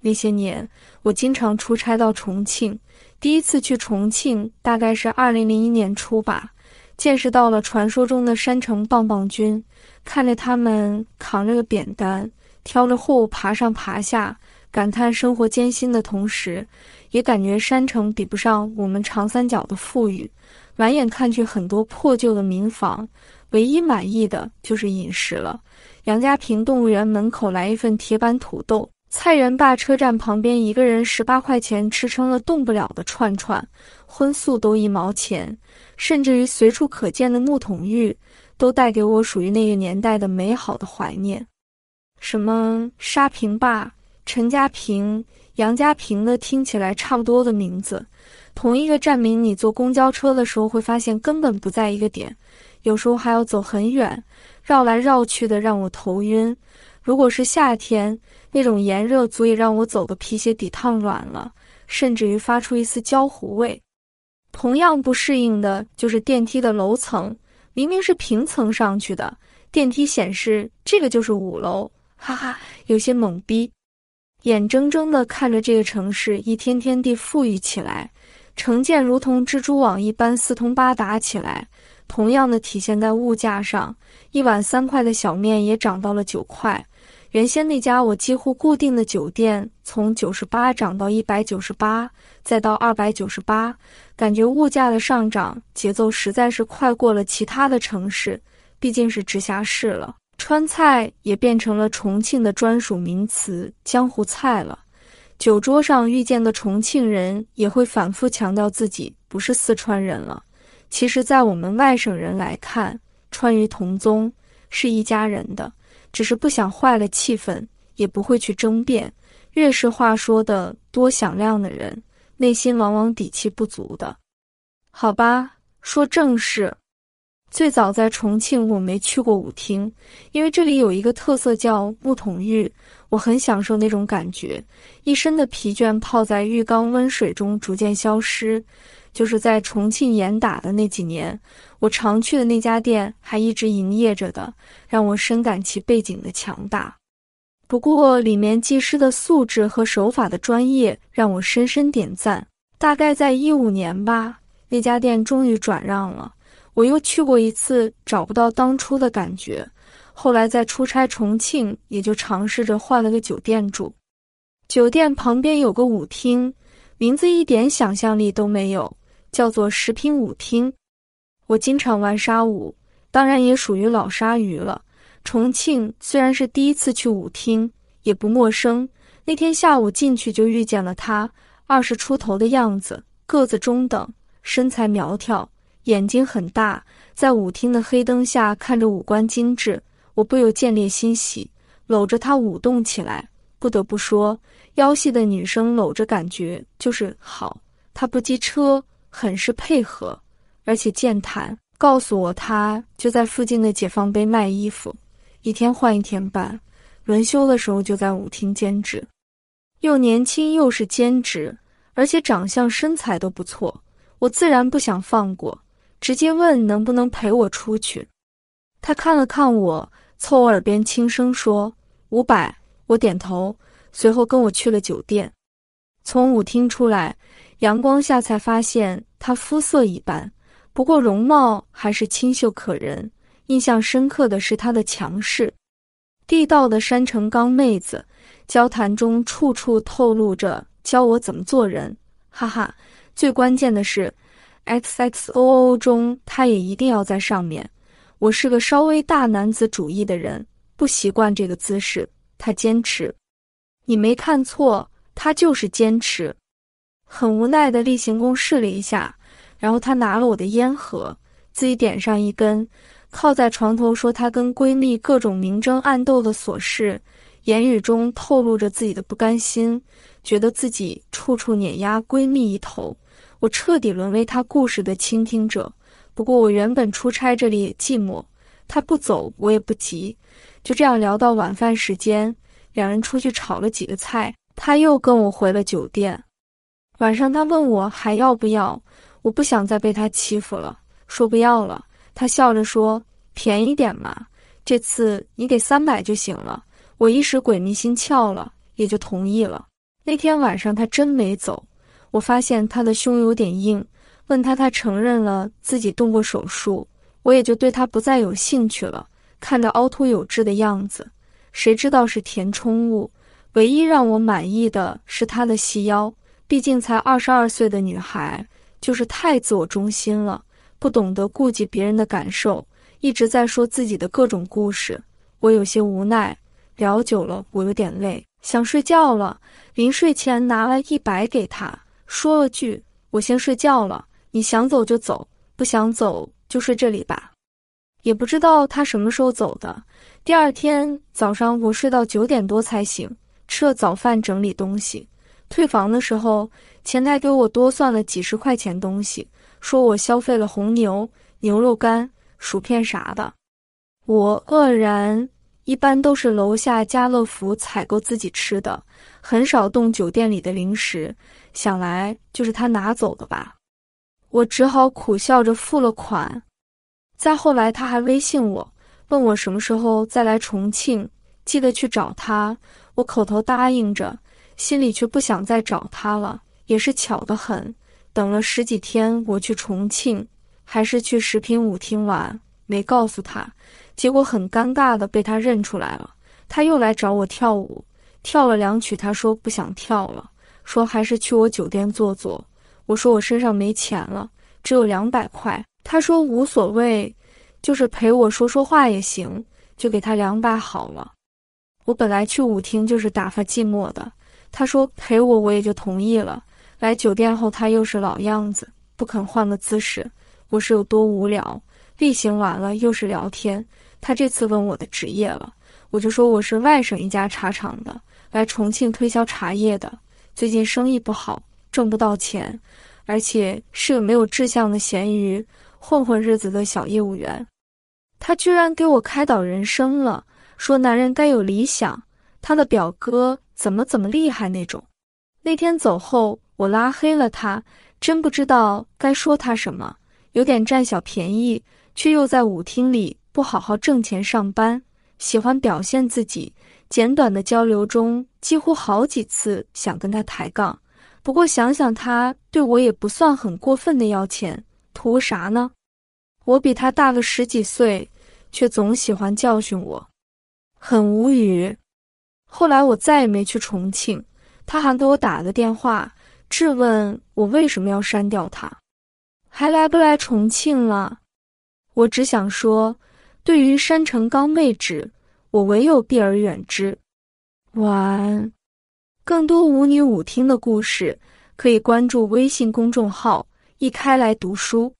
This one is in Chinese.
那些年，我经常出差到重庆。第一次去重庆，大概是二零零一年初吧，见识到了传说中的山城棒棒军。看着他们扛着个扁担，挑着货物爬上爬下，感叹生活艰辛的同时，也感觉山城比不上我们长三角的富裕。满眼看去，很多破旧的民房，唯一满意的就是饮食了。杨家坪动物园门口来一份铁板土豆。菜园坝车站旁边，一个人十八块钱吃撑了动不了的串串，荤素都一毛钱，甚至于随处可见的木桶浴，都带给我属于那个年代的美好的怀念。什么沙坪坝、陈家坪、杨家坪的，听起来差不多的名字，同一个站名，你坐公交车的时候会发现根本不在一个点，有时候还要走很远，绕来绕去的，让我头晕。如果是夏天，那种炎热足以让我走的皮鞋底烫软了，甚至于发出一丝焦糊味。同样不适应的就是电梯的楼层，明明是平层上去的，电梯显示这个就是五楼，哈哈，有些懵逼。眼睁睁地看着这个城市一天天地富裕起来，城建如同蜘蛛网一般四通八达起来。同样的体现在物价上，一碗三块的小面也涨到了九块。原先那家我几乎固定的酒店，从九十八涨到一百九十八，再到二百九十八，感觉物价的上涨节奏实在是快过了其他的城市。毕竟是直辖市了，川菜也变成了重庆的专属名词——江湖菜了。酒桌上遇见的重庆人，也会反复强调自己不是四川人了。其实，在我们外省人来看，川渝同宗是一家人的。只是不想坏了气氛，也不会去争辩。越是话说的多响亮的人，内心往往底气不足的。好吧，说正事。最早在重庆，我没去过舞厅，因为这里有一个特色叫木桶浴，我很享受那种感觉，一身的疲倦泡在浴缸温水中逐渐消失。就是在重庆严打的那几年，我常去的那家店还一直营业着的，让我深感其背景的强大。不过，里面技师的素质和手法的专业让我深深点赞。大概在一五年吧，那家店终于转让了。我又去过一次，找不到当初的感觉。后来在出差重庆，也就尝试着换了个酒店住。酒店旁边有个舞厅，名字一点想象力都没有。叫做食品舞厅，我经常玩沙舞，当然也属于老鲨鱼了。重庆虽然是第一次去舞厅，也不陌生。那天下午进去就遇见了他，二十出头的样子，个子中等，身材苗条，眼睛很大，在舞厅的黑灯下看着五官精致，我不由见猎欣喜，搂着他舞动起来。不得不说，腰细的女生搂着感觉就是好。她不机车。很是配合，而且健谈。告诉我，她就在附近的解放碑卖衣服，一天换一天班，轮休的时候就在舞厅兼职。又年轻又是兼职，而且长相身材都不错，我自然不想放过，直接问能不能陪我出去。他看了看我，凑我耳边轻声说：“五百。”我点头，随后跟我去了酒店。从舞厅出来。阳光下才发现她肤色一般，不过容貌还是清秀可人。印象深刻的是她的强势，地道的山城钢妹子，交谈中处处透露着教我怎么做人。哈哈，最关键的是，X X O O 中她也一定要在上面。我是个稍微大男子主义的人，不习惯这个姿势。他坚持，你没看错，他就是坚持。很无奈的例行公事了一下，然后他拿了我的烟盒，自己点上一根，靠在床头说他跟闺蜜各种明争暗斗的琐事，言语中透露着自己的不甘心，觉得自己处处碾压闺蜜一头。我彻底沦为他故事的倾听者。不过我原本出差这里也寂寞，他不走我也不急，就这样聊到晚饭时间，两人出去炒了几个菜，他又跟我回了酒店。晚上他问我还要不要，我不想再被他欺负了，说不要了。他笑着说：“便宜点嘛，这次你给三百就行了。”我一时鬼迷心窍了，也就同意了。那天晚上他真没走，我发现他的胸有点硬，问他，他承认了自己动过手术，我也就对他不再有兴趣了。看着凹凸有致的样子，谁知道是填充物？唯一让我满意的是他的细腰，毕竟才二十二岁的女孩，就是太自我中心了，不懂得顾及别人的感受，一直在说自己的各种故事。我有些无奈，聊久了我有点累，想睡觉了。临睡前拿了一百给他，说了句：“我先睡觉了，你想走就走，不想走就睡这里吧。”也不知道他什么时候走的。第二天早上我睡到九点多才醒，吃了早饭，整理东西。退房的时候，前台给我多算了几十块钱东西，说我消费了红牛、牛肉干、薯片啥的。我愕然，一般都是楼下家乐福采购自己吃的，很少动酒店里的零食。想来就是他拿走的吧。我只好苦笑着付了款。再后来，他还微信我，问我什么时候再来重庆，记得去找他。我口头答应着，心里却不想再找他了。也是巧得很，等了十几天，我去重庆，还是去食品舞厅玩，没告诉他。结果很尴尬的被他认出来了，他又来找我跳舞，跳了两曲，他说不想跳了，说还是去我酒店坐坐。我说我身上没钱了，只有两百块。他说无所谓，就是陪我说说话也行，就给他两百好了。我本来去舞厅就是打发寂寞的，他说陪我，我也就同意了。来酒店后，他又是老样子，不肯换个姿势，我是有多无聊？例行完了又是聊天。他这次问我的职业了，我就说我是外省一家茶厂的，来重庆推销茶叶的。最近生意不好，挣不到钱，而且是个没有志向的咸鱼，混混日子的小业务员。他居然给我开导人生了，说男人该有理想，他的表哥怎么怎么厉害那种。那天走后，我拉黑了他，真不知道该说他什么，有点占小便宜，却又在舞厅里。不好好挣钱上班，喜欢表现自己。简短的交流中，几乎好几次想跟他抬杠。不过想想他对我也不算很过分的要钱，图啥呢？我比他大个十几岁，却总喜欢教训我，很无语。后来我再也没去重庆，他还给我打个电话，质问我为什么要删掉他，还来不来重庆了？我只想说。对于山城刚妹纸，我唯有避而远之。晚安。更多舞女舞厅的故事，可以关注微信公众号“一开来读书”。